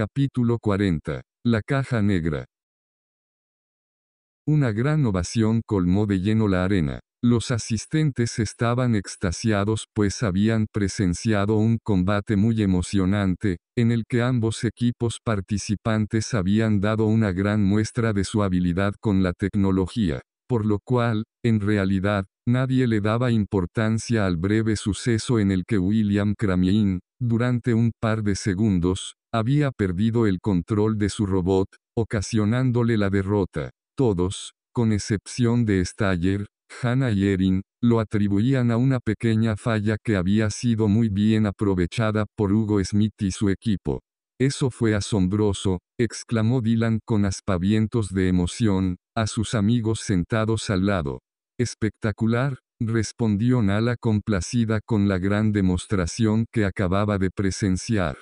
Capítulo 40. La caja negra. Una gran ovación colmó de lleno la arena. Los asistentes estaban extasiados pues habían presenciado un combate muy emocionante, en el que ambos equipos participantes habían dado una gran muestra de su habilidad con la tecnología, por lo cual, en realidad, nadie le daba importancia al breve suceso en el que William Cramien, durante un par de segundos, había perdido el control de su robot, ocasionándole la derrota. Todos, con excepción de Staller, Hannah y Erin, lo atribuían a una pequeña falla que había sido muy bien aprovechada por Hugo Smith y su equipo. Eso fue asombroso, exclamó Dylan con aspavientos de emoción, a sus amigos sentados al lado. Espectacular, respondió Nala complacida con la gran demostración que acababa de presenciar.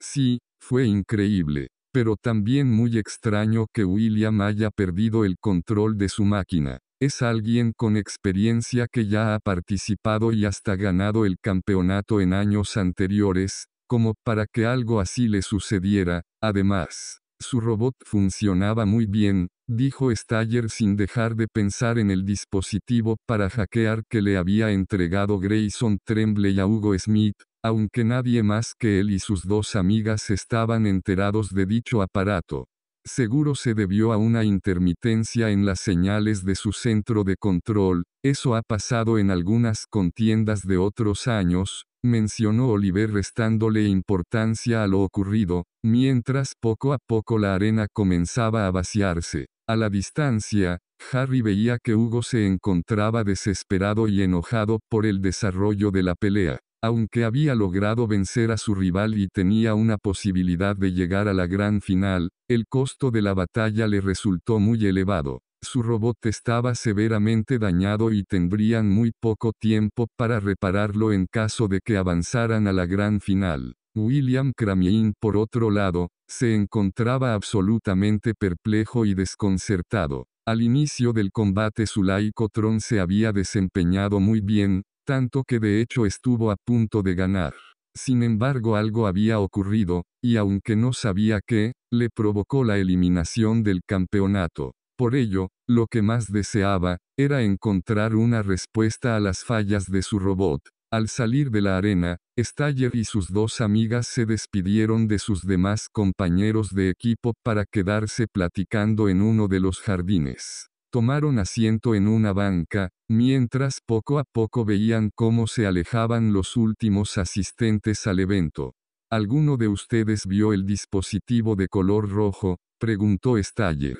Sí, fue increíble, pero también muy extraño que William haya perdido el control de su máquina. Es alguien con experiencia que ya ha participado y hasta ganado el campeonato en años anteriores, como para que algo así le sucediera, además. Su robot funcionaba muy bien, dijo Staller sin dejar de pensar en el dispositivo para hackear que le había entregado Grayson Tremblay a Hugo Smith, aunque nadie más que él y sus dos amigas estaban enterados de dicho aparato. Seguro se debió a una intermitencia en las señales de su centro de control, eso ha pasado en algunas contiendas de otros años, mencionó Oliver restándole importancia a lo ocurrido, mientras poco a poco la arena comenzaba a vaciarse. A la distancia, Harry veía que Hugo se encontraba desesperado y enojado por el desarrollo de la pelea. Aunque había logrado vencer a su rival y tenía una posibilidad de llegar a la gran final, el costo de la batalla le resultó muy elevado. Su robot estaba severamente dañado y tendrían muy poco tiempo para repararlo en caso de que avanzaran a la gran final. William Cramien, por otro lado, se encontraba absolutamente perplejo y desconcertado. Al inicio del combate su Tron se había desempeñado muy bien, tanto que de hecho estuvo a punto de ganar. Sin embargo algo había ocurrido, y aunque no sabía qué, le provocó la eliminación del campeonato. Por ello, lo que más deseaba, era encontrar una respuesta a las fallas de su robot. Al salir de la arena, Staller y sus dos amigas se despidieron de sus demás compañeros de equipo para quedarse platicando en uno de los jardines tomaron asiento en una banca, mientras poco a poco veían cómo se alejaban los últimos asistentes al evento. ¿Alguno de ustedes vio el dispositivo de color rojo? preguntó Staller.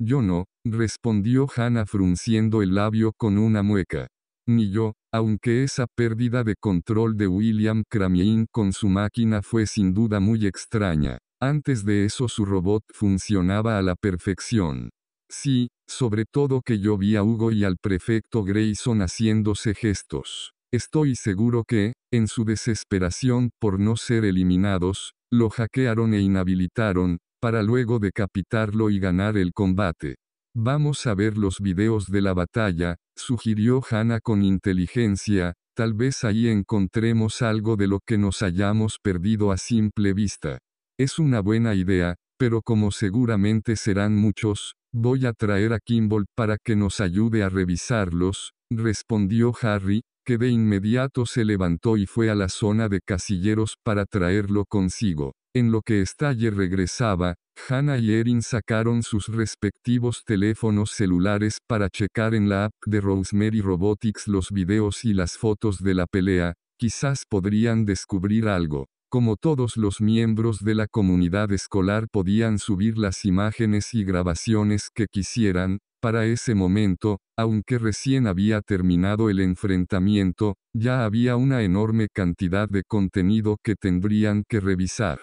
Yo no, respondió Hannah frunciendo el labio con una mueca. Ni yo, aunque esa pérdida de control de William Cramien con su máquina fue sin duda muy extraña. Antes de eso su robot funcionaba a la perfección. Sí, sobre todo que yo vi a Hugo y al prefecto Grayson haciéndose gestos. Estoy seguro que, en su desesperación por no ser eliminados, lo hackearon e inhabilitaron, para luego decapitarlo y ganar el combate. Vamos a ver los videos de la batalla, sugirió Hannah con inteligencia, tal vez ahí encontremos algo de lo que nos hayamos perdido a simple vista. Es una buena idea, pero como seguramente serán muchos, Voy a traer a Kimball para que nos ayude a revisarlos, respondió Harry, que de inmediato se levantó y fue a la zona de casilleros para traerlo consigo. En lo que Staller regresaba, Hannah y Erin sacaron sus respectivos teléfonos celulares para checar en la app de Rosemary Robotics los videos y las fotos de la pelea, quizás podrían descubrir algo. Como todos los miembros de la comunidad escolar podían subir las imágenes y grabaciones que quisieran, para ese momento, aunque recién había terminado el enfrentamiento, ya había una enorme cantidad de contenido que tendrían que revisar.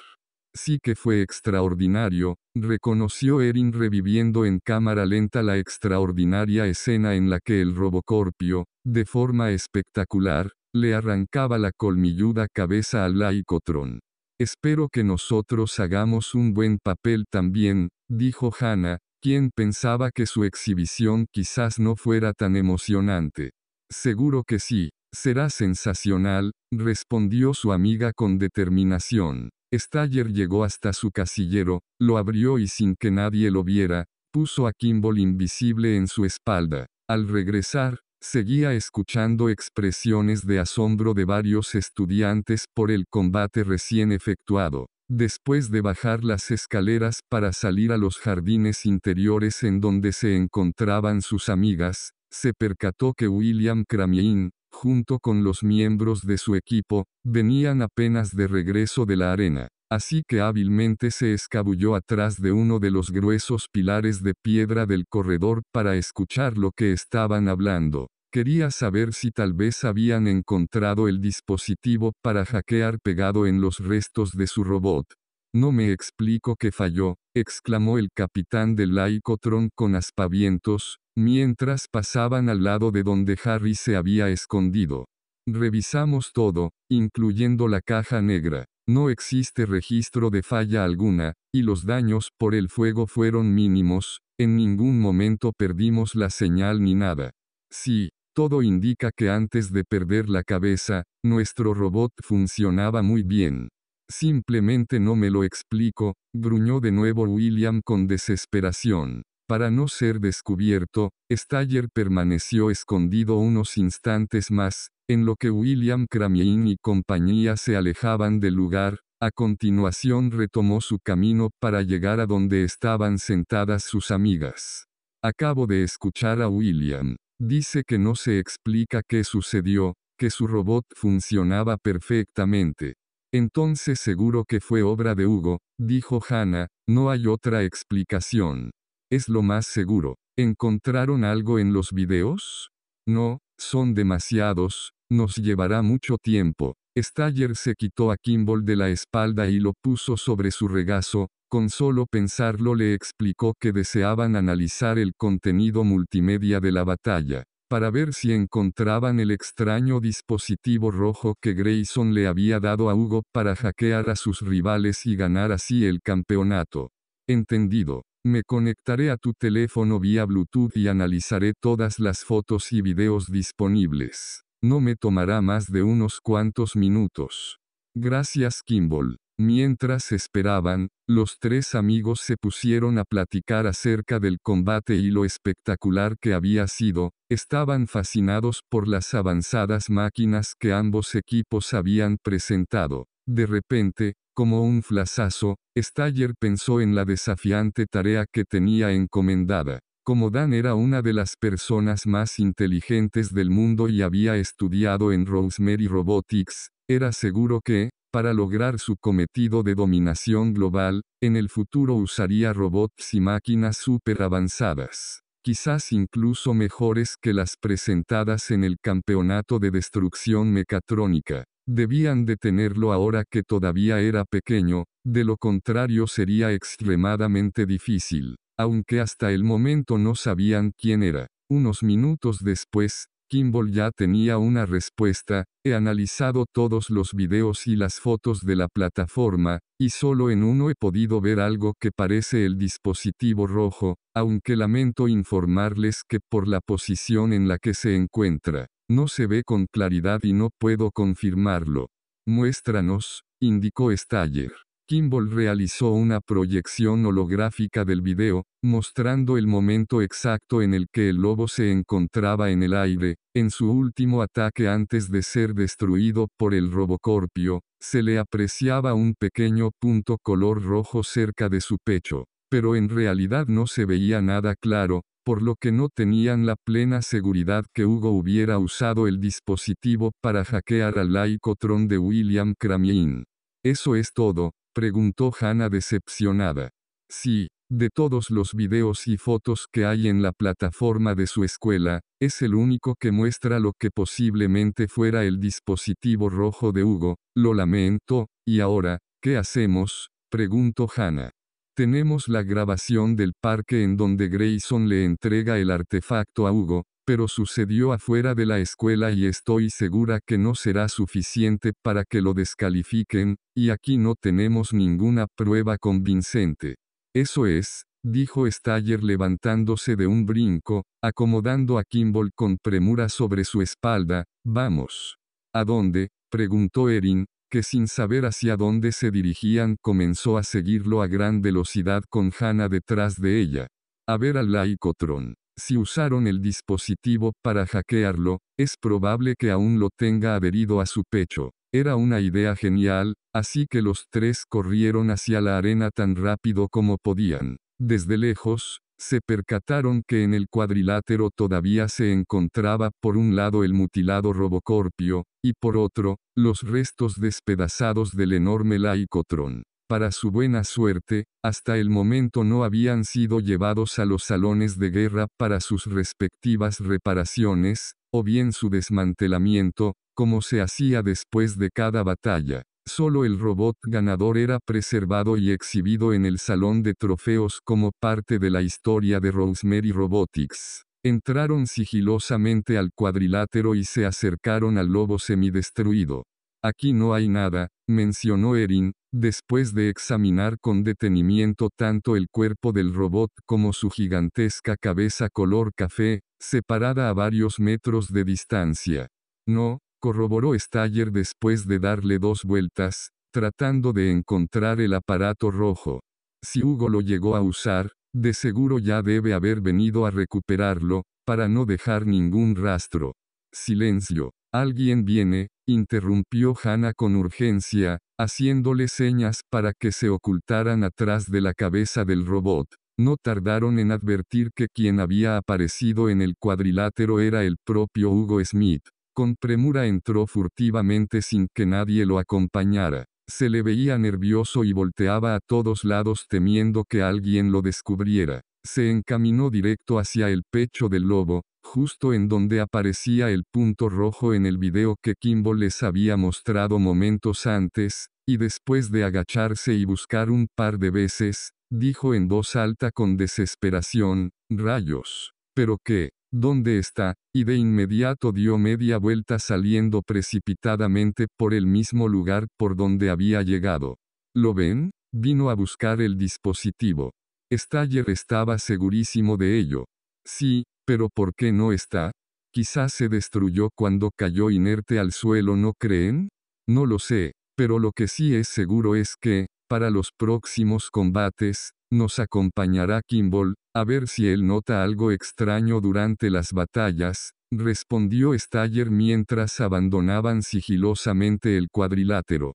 Sí que fue extraordinario, reconoció Erin reviviendo en cámara lenta la extraordinaria escena en la que el Robocorpio, de forma espectacular, le arrancaba la colmilluda cabeza al Laicotron. Espero que nosotros hagamos un buen papel también, dijo Hannah, quien pensaba que su exhibición quizás no fuera tan emocionante. Seguro que sí, será sensacional, respondió su amiga con determinación. Staller llegó hasta su casillero, lo abrió y sin que nadie lo viera, puso a Kimball invisible en su espalda. Al regresar, seguía escuchando expresiones de asombro de varios estudiantes por el combate recién efectuado. Después de bajar las escaleras para salir a los jardines interiores en donde se encontraban sus amigas, se percató que William Cramien, junto con los miembros de su equipo, venían apenas de regreso de la arena. Así que hábilmente se escabulló atrás de uno de los gruesos pilares de piedra del corredor para escuchar lo que estaban hablando. Quería saber si tal vez habían encontrado el dispositivo para hackear pegado en los restos de su robot. No me explico que falló, exclamó el capitán del Laicotron con aspavientos, mientras pasaban al lado de donde Harry se había escondido. Revisamos todo, incluyendo la caja negra. No existe registro de falla alguna, y los daños por el fuego fueron mínimos, en ningún momento perdimos la señal ni nada. Sí, todo indica que antes de perder la cabeza, nuestro robot funcionaba muy bien. Simplemente no me lo explico, gruñó de nuevo William con desesperación. Para no ser descubierto, Staller permaneció escondido unos instantes más, en lo que William Cramien y compañía se alejaban del lugar, a continuación retomó su camino para llegar a donde estaban sentadas sus amigas. Acabo de escuchar a William. Dice que no se explica qué sucedió, que su robot funcionaba perfectamente. Entonces seguro que fue obra de Hugo, dijo Hannah, no hay otra explicación. Es lo más seguro. ¿Encontraron algo en los videos? No, son demasiados, nos llevará mucho tiempo. Staller se quitó a Kimball de la espalda y lo puso sobre su regazo, con solo pensarlo le explicó que deseaban analizar el contenido multimedia de la batalla, para ver si encontraban el extraño dispositivo rojo que Grayson le había dado a Hugo para hackear a sus rivales y ganar así el campeonato. Entendido. Me conectaré a tu teléfono vía Bluetooth y analizaré todas las fotos y videos disponibles. No me tomará más de unos cuantos minutos. Gracias Kimball. Mientras esperaban, los tres amigos se pusieron a platicar acerca del combate y lo espectacular que había sido, estaban fascinados por las avanzadas máquinas que ambos equipos habían presentado. De repente, como un flasazo, Staller pensó en la desafiante tarea que tenía encomendada. Como Dan era una de las personas más inteligentes del mundo y había estudiado en Rosemary Robotics, era seguro que, para lograr su cometido de dominación global, en el futuro usaría robots y máquinas súper avanzadas, quizás incluso mejores que las presentadas en el campeonato de destrucción mecatrónica. Debían detenerlo ahora que todavía era pequeño, de lo contrario sería extremadamente difícil, aunque hasta el momento no sabían quién era. Unos minutos después, Kimball ya tenía una respuesta, he analizado todos los videos y las fotos de la plataforma, y solo en uno he podido ver algo que parece el dispositivo rojo, aunque lamento informarles que por la posición en la que se encuentra, no se ve con claridad y no puedo confirmarlo. Muéstranos, indicó Staller. Kimball realizó una proyección holográfica del video, mostrando el momento exacto en el que el lobo se encontraba en el aire, en su último ataque antes de ser destruido por el Robocorpio, se le apreciaba un pequeño punto color rojo cerca de su pecho, pero en realidad no se veía nada claro, por lo que no tenían la plena seguridad que Hugo hubiera usado el dispositivo para hackear al Laicotron de William Cramien. Eso es todo, Preguntó Hannah decepcionada. Sí, de todos los videos y fotos que hay en la plataforma de su escuela, es el único que muestra lo que posiblemente fuera el dispositivo rojo de Hugo, lo lamento, y ahora, ¿qué hacemos? preguntó Hannah. Tenemos la grabación del parque en donde Grayson le entrega el artefacto a Hugo, pero sucedió afuera de la escuela y estoy segura que no será suficiente para que lo descalifiquen, y aquí no tenemos ninguna prueba convincente. Eso es, dijo Staller levantándose de un brinco, acomodando a Kimball con premura sobre su espalda, vamos. ¿A dónde? preguntó Erin, que sin saber hacia dónde se dirigían comenzó a seguirlo a gran velocidad con Hannah detrás de ella. A ver al Laicotron. Si usaron el dispositivo para hackearlo, es probable que aún lo tenga adherido a su pecho. Era una idea genial, así que los tres corrieron hacia la arena tan rápido como podían. Desde lejos, se percataron que en el cuadrilátero todavía se encontraba por un lado el mutilado Robocorpio, y por otro, los restos despedazados del enorme Laicotron. Para su buena suerte, hasta el momento no habían sido llevados a los salones de guerra para sus respectivas reparaciones, o bien su desmantelamiento, como se hacía después de cada batalla. Solo el robot ganador era preservado y exhibido en el salón de trofeos como parte de la historia de Rosemary Robotics. Entraron sigilosamente al cuadrilátero y se acercaron al lobo semidestruido. Aquí no hay nada, mencionó Erin, después de examinar con detenimiento tanto el cuerpo del robot como su gigantesca cabeza color café, separada a varios metros de distancia. No, corroboró Staller después de darle dos vueltas, tratando de encontrar el aparato rojo. Si Hugo lo llegó a usar, de seguro ya debe haber venido a recuperarlo, para no dejar ningún rastro. Silencio. Alguien viene, interrumpió Hannah con urgencia, haciéndole señas para que se ocultaran atrás de la cabeza del robot. No tardaron en advertir que quien había aparecido en el cuadrilátero era el propio Hugo Smith. Con premura entró furtivamente sin que nadie lo acompañara. Se le veía nervioso y volteaba a todos lados temiendo que alguien lo descubriera. Se encaminó directo hacia el pecho del lobo, justo en donde aparecía el punto rojo en el video que Kimball les había mostrado momentos antes, y después de agacharse y buscar un par de veces, dijo en voz alta con desesperación, rayos. ¿Pero qué? ¿Dónde está? Y de inmediato dio media vuelta saliendo precipitadamente por el mismo lugar por donde había llegado. ¿Lo ven? Vino a buscar el dispositivo. Staller estaba segurísimo de ello. Sí, pero ¿por qué no está? Quizás se destruyó cuando cayó inerte al suelo, ¿no creen? No lo sé, pero lo que sí es seguro es que, para los próximos combates, nos acompañará Kimball, a ver si él nota algo extraño durante las batallas, respondió Staller mientras abandonaban sigilosamente el cuadrilátero.